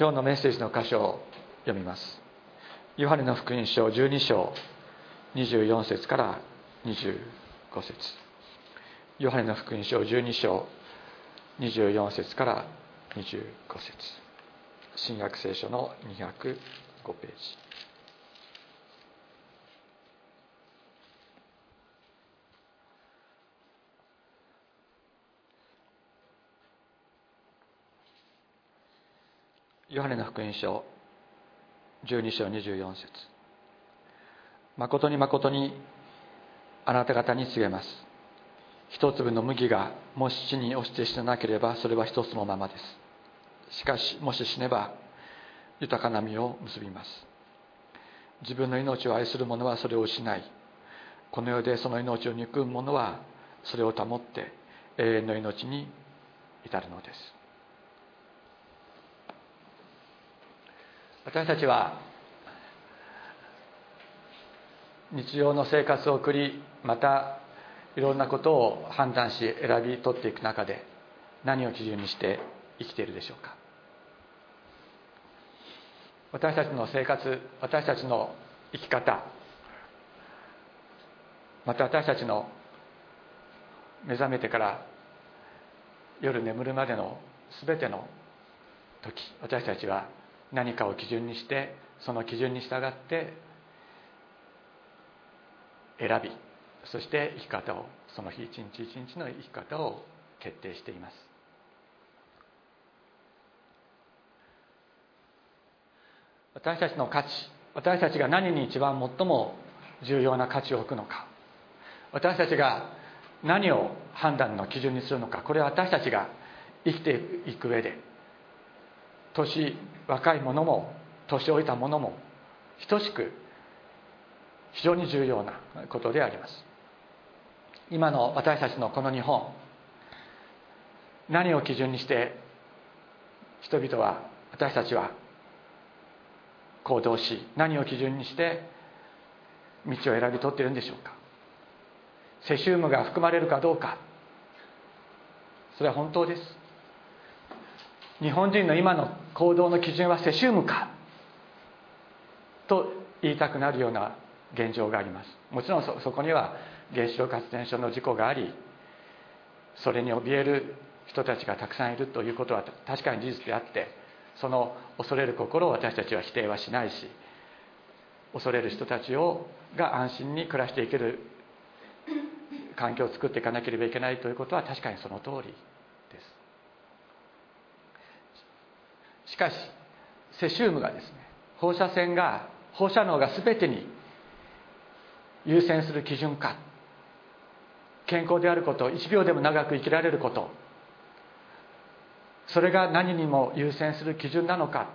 今日のメッセージの箇所を読みます。ヨハネの福音書12章24節から25節。ヨハネの福音書12章24節から25節。新約聖書の205ページ。ヨハネの福音書12章24節。誠に誠にあなた方に告げます。一粒の麦がもし地に落ちて死ななければそれは一つのままです。しかしもし死ねば豊かな実を結びます。自分の命を愛する者はそれを失いこの世でその命を憎む者はそれを保って永遠の命に至るのです。私たちは日常の生活を送りまたいろんなことを判断し選び取っていく中で何を基準にして生きているでしょうか。私たちの生活私たちの生き方また私たちの目覚めてから夜眠るまでの全ての時私たちは何かを基準にしてその基準に従って選びそして生き方をその日一日一日の生き方を決定しています。私たちの価値私たちが何に一番最も重要な価値を置くのか私たちが何を判断の基準にするのかこれは私たちが生きていく上で年若い者も年老いた者も等しく非常に重要なことであります。今の私たちのこの日本何を基準にして人々は私たちは行動し何を基準にして道を選び取っているんでしょうか。セシウムが含まれるかどうか。それは本当です。日本人の今の行動の基準はセシウムか？と言いたくなるような現状があります。もちろんそこには原子力発電所の事故がありそれに怯える人たちがたくさんいるということは確かに事実であってその恐れる心を私たちは否定はしないし恐れる人たちをが安心に暮らしていける環境を作っていかなければいけないということは確かにその通りですしかしセシウムがですね。放射線が放射能が全てに優先する基準か。健康であること1秒でも長く生きられること。それが何にも優先する基準なのか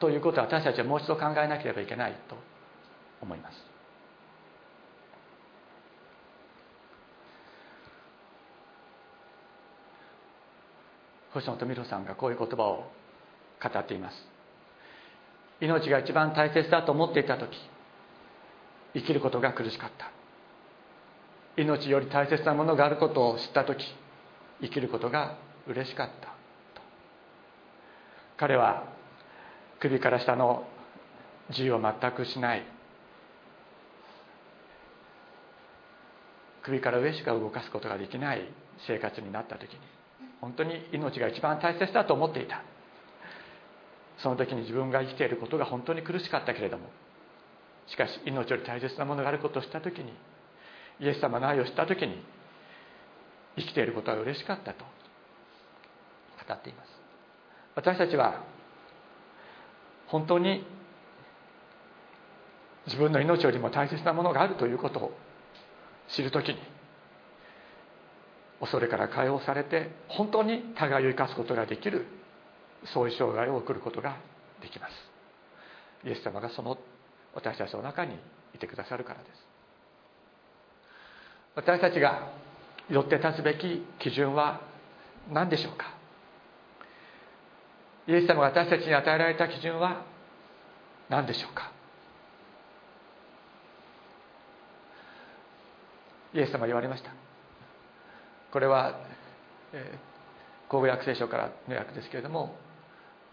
ということは私たちはもう一度考えなければいけないと思います。星野富弘さんがこういう言葉を語っています。命が一番大切だと思っていた時生きることが苦しかった。命より大切なものがあることを知った時生きることが嬉しかった彼は首から下の自由を全くしない。首から上しか動かすことができない生活になった時に本当に命が一番大切だと思っていた。その時に自分が生きていることが本当に苦しかったけれどもしかし命より大切なものがあることを知った時にイエス様の愛を知った時に生きていることは嬉しかったと語っています。私たちは本当に自分の命よりも大切なものがあるということを知る時に恐れから解放されて本当に互いを生かすことができるそういう生涯を送ることができます。イエス様がその私たちの中にいてくださるからです。私たちがよって立つべき基準は何でしょうか？イエス様が私たちに与えられた基準は何でしょうか？イエス様言われました。これは、えー、口語訳聖書からの訳ですけれども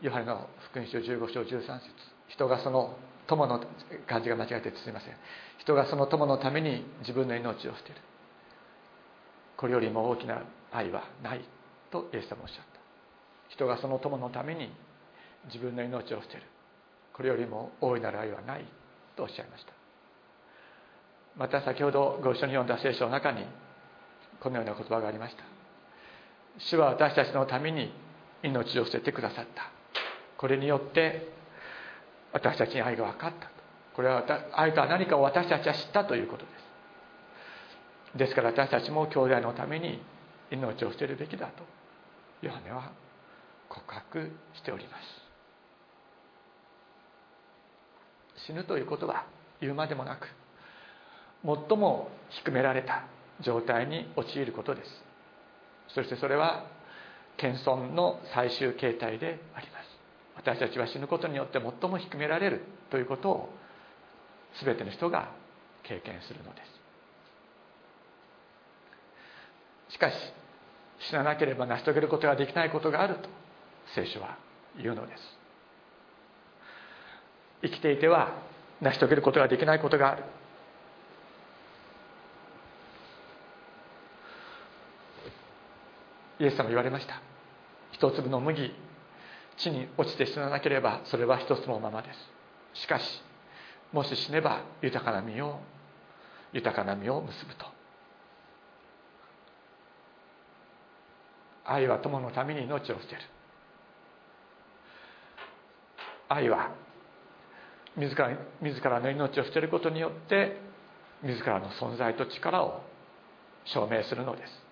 ヨハネの福音書15章13節。人がその友の漢字が間違えてすみません。人がその友のために自分の命を捨てる。これよりも大きな愛はないとイエス様おっしゃった。人がその友のために自分の命を捨てる。これよりも大いなる愛はないとおっしゃいました。また先ほどご一緒に読んだ聖書の中にこのような言葉がありました。主は私たちのために命を捨ててくださった。これによって私たちに愛が分かったこれは愛とは何かを私たちは知ったということです。ですから私たちも兄弟のために命を捨てるべきだと。ヨハネは告白しております。死ぬということは言うまでもなく最も低められた状態に陥ることです。そしてそれは謙遜の最終形態であります。私たちは死ぬことによって最も低められるということを全ての人が経験するのです。しかし死ななければ成し遂げることができないことがあると聖書は言うのです。生きていては成し遂げることができないことがある。イエス様言われました。一粒の麦地に落ちて死ななければそれは一つのままです。しかしもし死ねば豊かな実を豊かな実を結ぶと。愛は友のために命を捨てる。愛は自ら自らの命を捨てることによって自らの存在と力を証明するのです。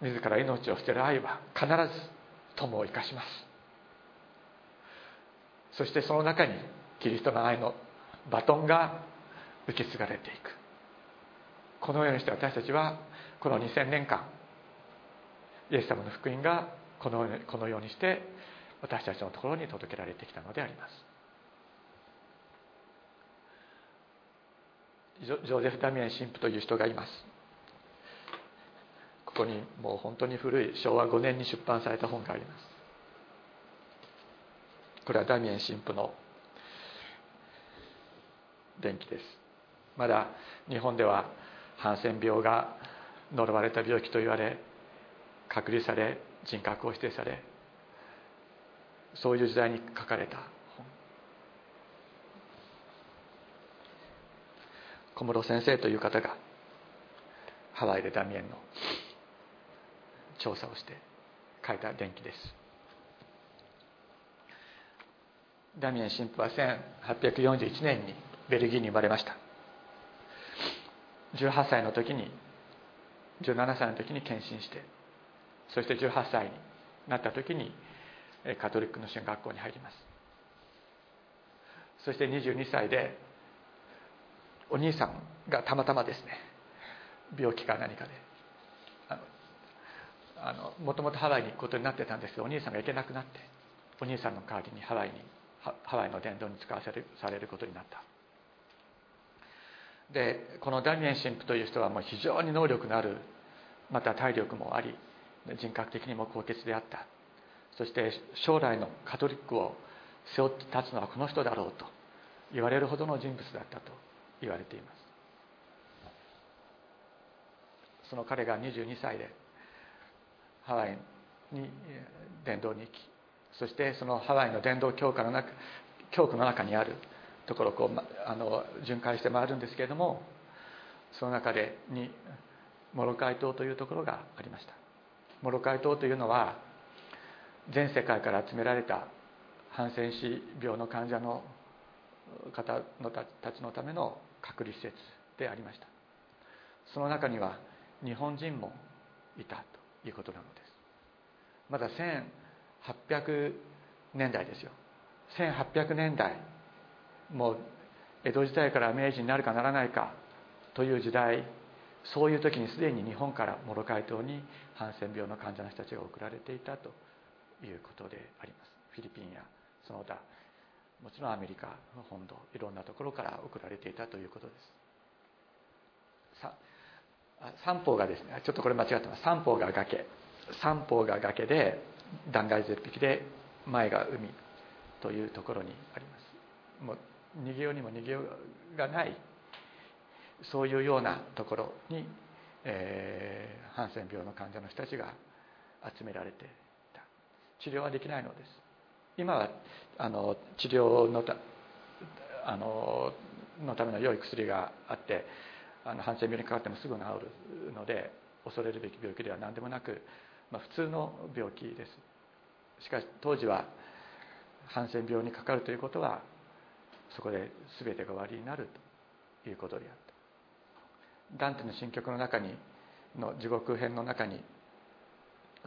自ら命を捨てる愛は必ず友を生かします。そしてその中にキリストの愛のバトンが受け継がれていく。このようにして私たちはこの2000年間イエス様の福音がこのこのようにして私たちのところに届けられてきたのであります。ジョゼフ・ダミエン神父という人がいます。こにもう本当に古い昭和5年に出版された本があります。これはダミエン神父の伝記です。まだ日本ではハンセン病が呪われた病気と言われ隔離され人格を否定されそういう時代に書かれた本。小室先生という方がハワイでダミエンの調査をして書いた伝記です。ダミエン神父は1841年にベルギーに生まれました。18歳の時に17歳の時に献身してそして18歳になった時にカトリックの進学校に入ります。そして22歳でお兄さんがたまたまですね病気か何かであのもともとハワイに行くことになってたんですけどお兄さんが行けなくなってお兄さんの代わりにハワイにハワイの伝道に使わせるされることになった。でこのダミエン神父という人はもう非常に能力のあるまた体力もあり人格的にも高潔であった。そして将来のカトリックを背負って立つのはこの人だろうと言われるほどの人物だったと言われています。その彼が22歳でハワイに伝道に行きそしてそのハワイの伝道教科の中教区の中にあるところをこうあの巡回して回るんですけれどもその中でにモロカイ島というところがありました。モロカイ島というのは全世界から集められたハンセン氏病の患者の方のたちのための隔離施設でありました。その中には日本人もいたと。いうことなのです。まだ1800年代ですよ。1800年代もう江戸時代から明治になるかならないかという時代そういう時にすでに日本からモロカイ島にハンセン病の患者の人たちが送られていたということであります。フィリピンやその他もちろんアメリカ本土いろんなところから送られていたということです。さあ三方がですね。ちょっとこれ間違ってます。三方が崖。三方が崖で断崖絶壁で前が海というところにあります。もう逃げようにも逃げようがない。そういうようなところに、えー、ハンセン病の患者の人たちが集められていた。治療はできないのです。今はあの治療のたあののための良い薬があってあのハンセン病にかかってもすぐ治るので恐れるべき病気では何でもなく、まあ、普通の病気です。しかし当時はハンセン病にかかるということはそこで全てが終わりになるということであった。ダンテの新曲の中にの地獄編の中に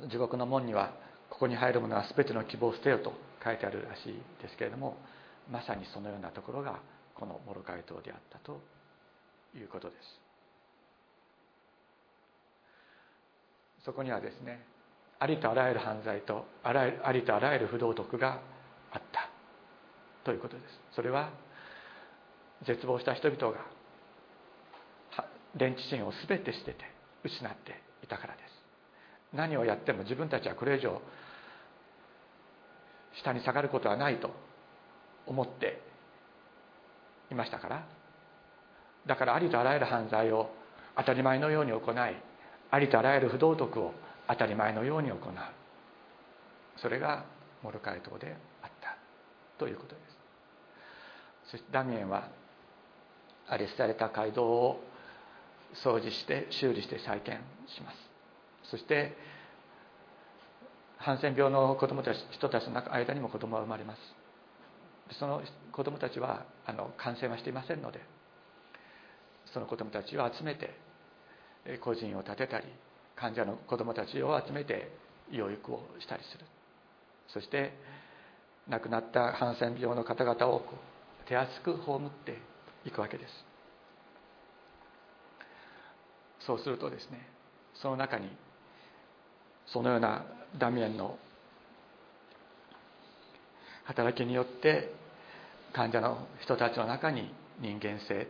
地獄の門にはここに入る者は全ての希望を捨てよと書いてあるらしいですけれどもまさにそのようなところがこのモロカイ島であったということです。そこにはですねありとあらゆる犯罪とありとあらゆる不道徳があった。ということです。それは絶望した人々が連知心を全て捨てて失っていたからです。何をやっても自分たちはこれ以上下に下がることはないと思っていましたからだからありとあらゆる犯罪を当たり前のように行いありとあらゆる不道徳を当たり前のように行う。それがモルカイ島であった。ということです。そしてダミエンはアレスされた街道を掃除して修理して再建します。そしてハンセン病の子供たち人たちの間にも子供は生まれます。その子供たちはあの感染はしていませんのでその子供たちを集めて個人を立てたり患者の子供たちを集めて養育をしたりする。そして亡くなったハンセン病の方々を手厚く葬っていくわけです。そうするとですねその中にそのようなダミエンの働きによって患者の人たちの中に人間性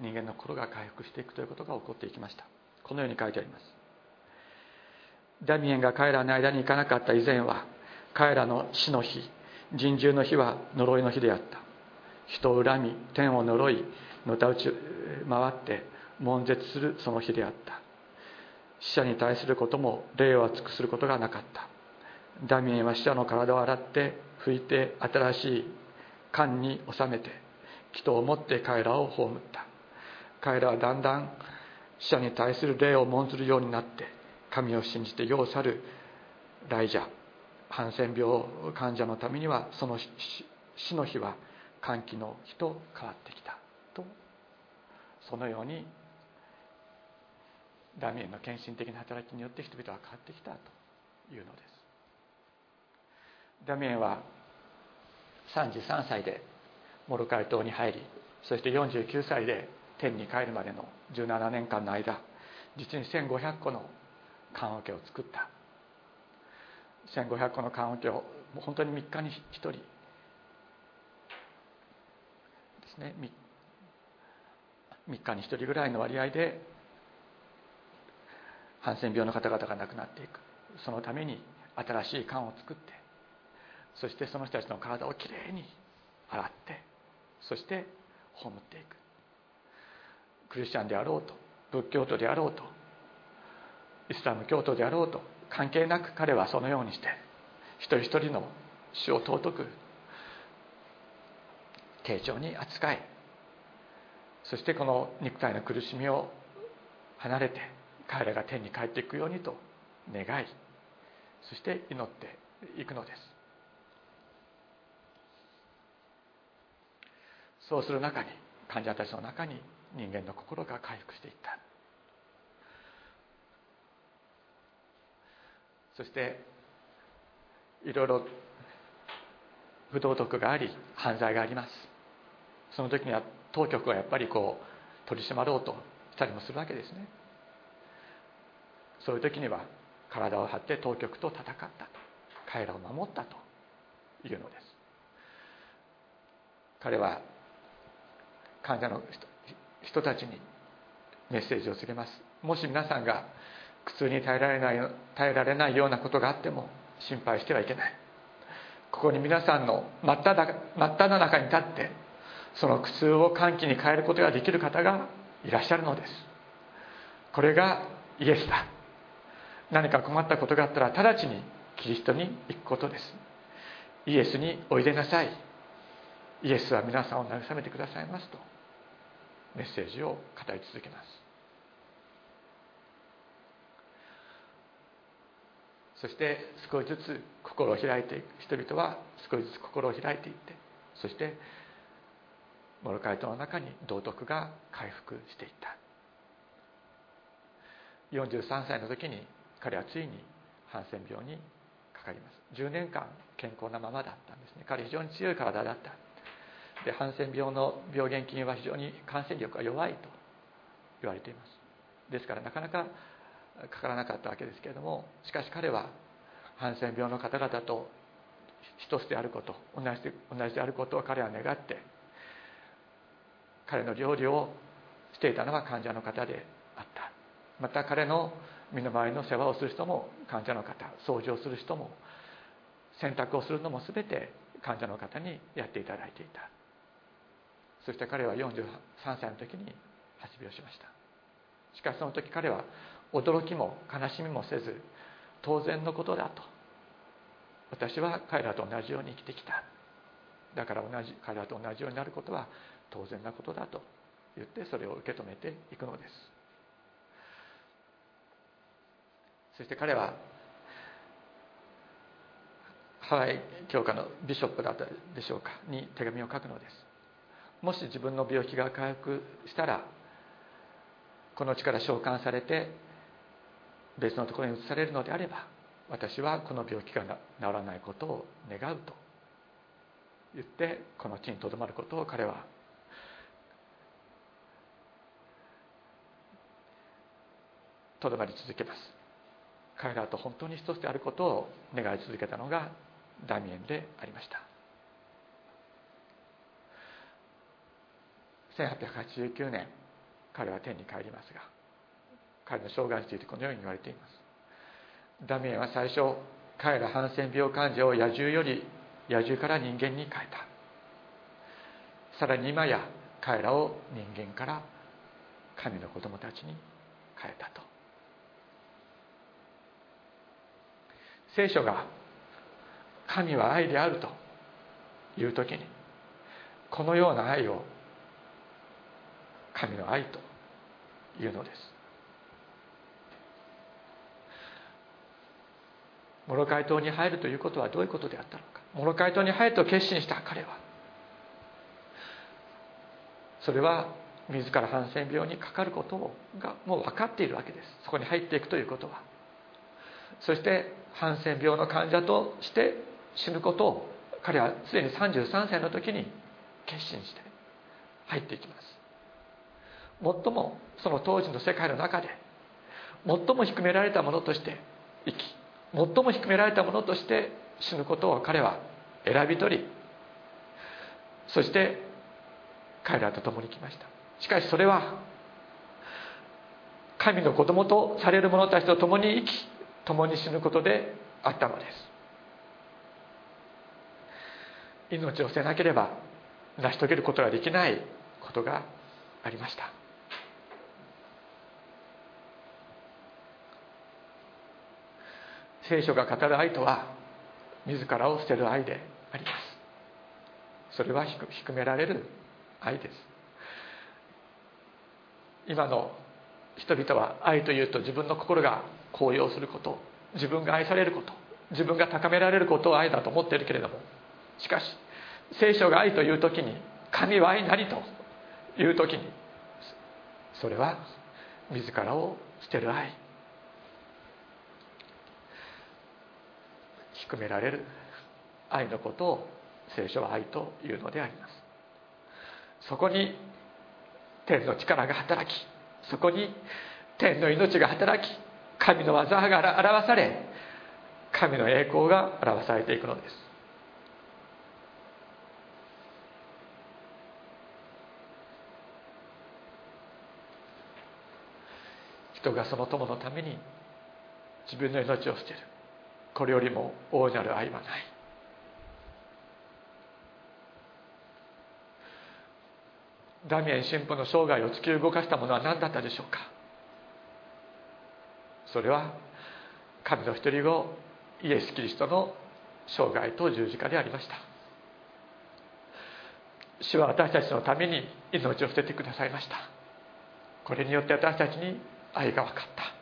人間の心が回復していくということが起こっていきました。このように書いてあります。ダミエンが彼らの間に行かなかった以前は彼らの死の日人獣の日は呪いの日であった。人を恨み天を呪いのたうち回って悶絶するその日であった。死者に対することも霊を厚くすることがなかった。ダミエンは死者の体を洗って拭いて新しい缶に収めて人を持って彼らを葬った。彼らはだんだん死者に対する霊を問ずるようになって神を信じて世を去るライジャハンセン病患者のためにはその死の日は歓喜の日と変わってきたと。そのようにダミエンの献身的な働きによって人々は変わってきたというのです。ダミエンは33歳でモルカイ島に入りそして49歳で天に帰るまでの17年間の間実に1500個の棺桶を作った。1500個の棺桶をもう本当に3日に1人ですね 3, 3日に1人ぐらいの割合でハンセン病の方々が亡くなっていく。そのために新しい缶を作ってそしてその人たちの体をきれいに洗ってそして葬っていく。クリスチャンであろうと仏教徒であろうとイスラム教徒であろうと関係なく彼はそのようにして一人一人の死を尊く丁重に扱いそしてこの肉体の苦しみを離れて彼らが天に帰っていくようにと願いそして祈っていくのです。そうする中に患者たちの中に人間の心が回復していった。そしていろいろ不道徳があり犯罪があります。その時には当局はやっぱりこう取り締まろうとしたりもするわけですね。そういう時には体を張って当局と戦ったと。彼らを守ったと。いうのです。彼は患者の人たちにメッセージを告げます。もし皆さんが苦痛に耐えられない耐えられないようなことがあっても心配してはいけない。ここに皆さんの真っ只真っ只中に立ってその苦痛を歓喜に変えることができる方がいらっしゃるのです。これがイエスだ。何か困ったことがあったら直ちにキリストに行くことです。イエスにおいでなさい。イエスは皆さんを慰めてくださいますと。メッセージを語り続けます。そして少しずつ心を開いていく人々は少しずつ心を開いていってそしてモロカイトの中に道徳が回復していった。43歳の時に彼はついにハンセン病にかかります。10年間健康なままだったんですね。彼非常に強い体だった。でハンセン病の病原菌は非常に感染力が弱いと言われています。ですからなかなかかからなかったわけですけれどもしかし彼はハンセン病の方々と一つであること同じで同じであることを彼は願って彼の料理をしていたのは患者の方であった。また彼の身の回りの世話をする人も患者の方掃除をする人も洗濯をするのも全て患者の方にやっていただいていた。そして彼は43歳の時に発病しました。しかしその時彼は驚きも悲しみもせず当然のことだと。私は彼らと同じように生きてきた。だから同じ彼らと同じようになることは当然なことだと。言ってそれを受け止めていくのです。そして彼はハワイ教科のビショップだったでしょうか？に手紙を書くのです。もし自分の病気が回復したらこの地から召喚されて別のところに移されるのであれば私はこの病気が治らないことを願うと言ってこの地にとどまることを彼はとどまり続けます。彼らと本当に一つであることを願い続けたのがダミエンでありました。1889年彼は天に帰りますが彼の生涯についてこのように言われています。ダミエンは最初彼らハンセン病患者を野獣より野獣から人間に変えた。さらに今や彼らを人間から神の子供たちに変えたと。聖書が神は愛であるという時にこのような愛を神の愛というのです。モロカイ島に入るということはどういうことであったのか。モロカイ島に入ると決心した彼は。それは自らハンセン病にかかることがもう分かっているわけです。そこに入っていくということは。そしてハンセン病の患者として死ぬことを彼はすでに33歳の時に決心して入っていきます。最もその当時の世界の中で最も低められたものとして生き最も低められたものとして死ぬことを彼は選び取りそして彼らと共に来ました。しかしそれは神の子供とされる者たちと共に生き共に死ぬことであったのです。命を捨てなければ成し遂げることができないことがありました。聖書が語る愛とは自らを捨てる愛であります。それは低められる愛です。今の人々は愛というと自分の心が高揚すること自分が愛されること自分が高められることを愛だと思っているけれどもしかし聖書が愛という時に神は愛なりという時にそれは自らを捨てる愛。低められる愛のことを聖書は愛というのであります。そこに天の力が働きそこに天の命が働き神の技が表され神の栄光が表されていくのです。人がその友のために自分の命を捨てる。これよりも大なる愛はない。ダミエン神父の生涯を突き動かしたものは何だったでしょうか。それは神の一人子イエス・キリストの生涯と十字架でありました。主は私たちのために命を捨ててくださいました。これによって私たちに愛が分かった。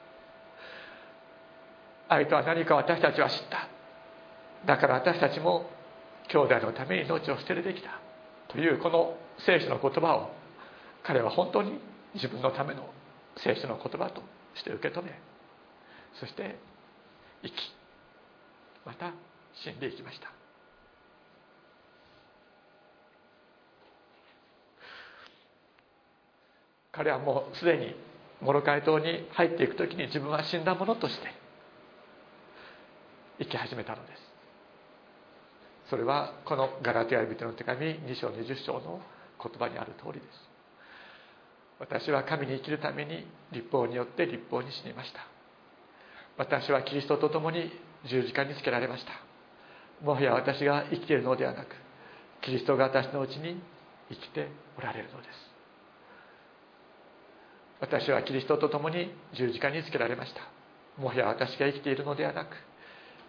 愛とは何か私たちは知った。だから私たちも兄弟のために命を捨てるべきだ。というこの聖書の言葉を彼は本当に自分のための聖書の言葉として受け止めそして生きまた死んでいきました。彼はもうすでにモロカイ島に入っていく時に自分は死んだものとして生き始めたのです。それはこのガラティア人の手紙2章20章の言葉にある通りです。私は神に生きるために立法によって立法に死にました。私はキリストと共に十字架につけられました。もはや私が生きているのではなくキリストが私のうちに生きておられるのです。私はキリストと共に十字架につけられました。もはや私が生きているのではなく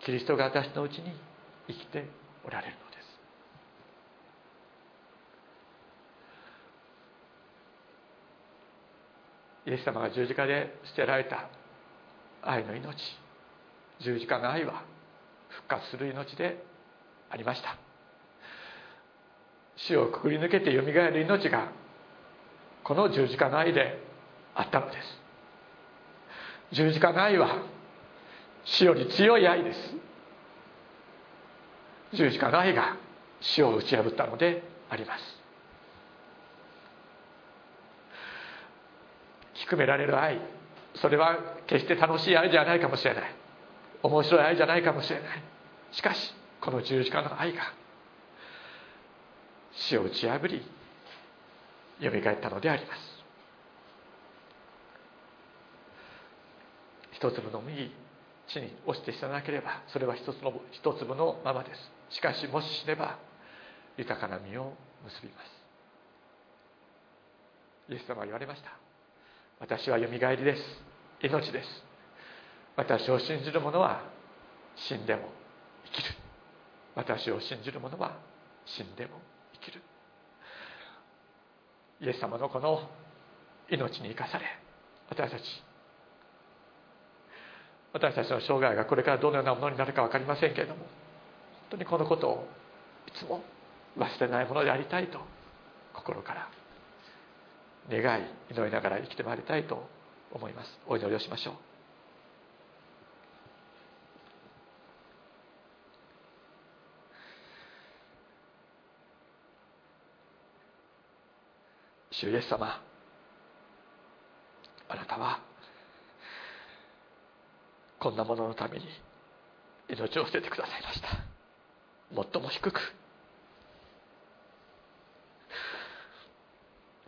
キリストが私のうちに生きておられるのです。イエス様が十字架で捨てられた愛の命十字架の愛は復活する命でありました。死をくぐり抜けてよみがえる命がこの十字架の愛であったのです。十字架の愛は死より強い愛です。十字架の愛が死を打ち破ったのであります。低められる愛。それは決して楽しい愛じゃないかもしれない。面白い愛じゃないかもしれない。しかしこの十字架の愛が死を打ち破りよみがえったのであります。一粒の麦。地に落ちて死ななければそれは一つの一粒のままです。しかしもし死ねば豊かな実を結びます。イエス様は言われました。私はよみがえりです。命です。私を信じる者は死んでも生きる。私を信じる者は死んでも生きる。イエス様のこの命に生かされ私たち私たちの生涯がこれからどのようなものになるか分かりませんけれども本当にこのことをいつも忘れないものでありたいと心から願い祈りながら生きてまいりたいと思います。お祈りをしましょう。主イエス様あなたはこんなもののために命を捨ててくださいました。最も低く。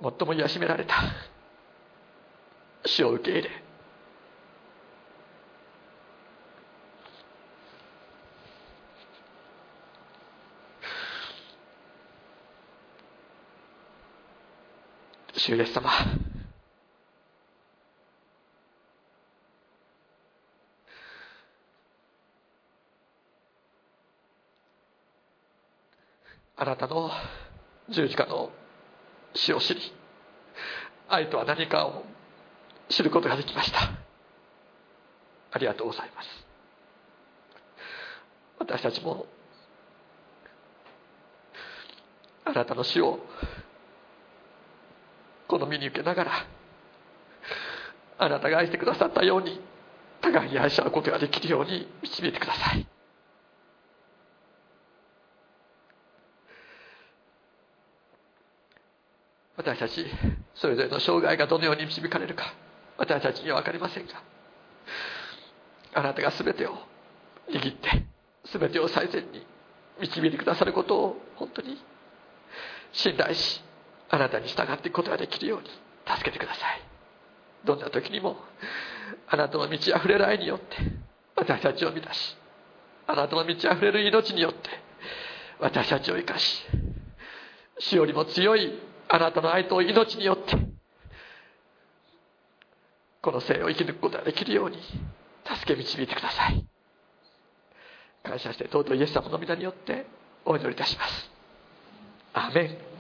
最も癒しめられた。死を受け入れ。主イエス様。あなたの十字架の死を知り愛とは何かを知ることができました。ありがとうございます。私たちもあなたの死を好みに受けながらあなたが愛してくださったように互いに愛し合うことができるように導いてください。私たちそれぞれの生涯がどのように導かれるか私たちには分かりませんがあなたが全てを握って全てを最善に導いてくださることを本当に信頼しあなたに従っていくことができるように助けてください。どんな時にもあなたの満ち溢れる愛によって私たちを満たしあなたの満ち溢れる命によって私たちを生かし死よりも強いあなたの愛と命によってこの生を生き抜くことができるように助け導いてください。感謝して尊いイエス様の皆によってお祈りいたします。アメン。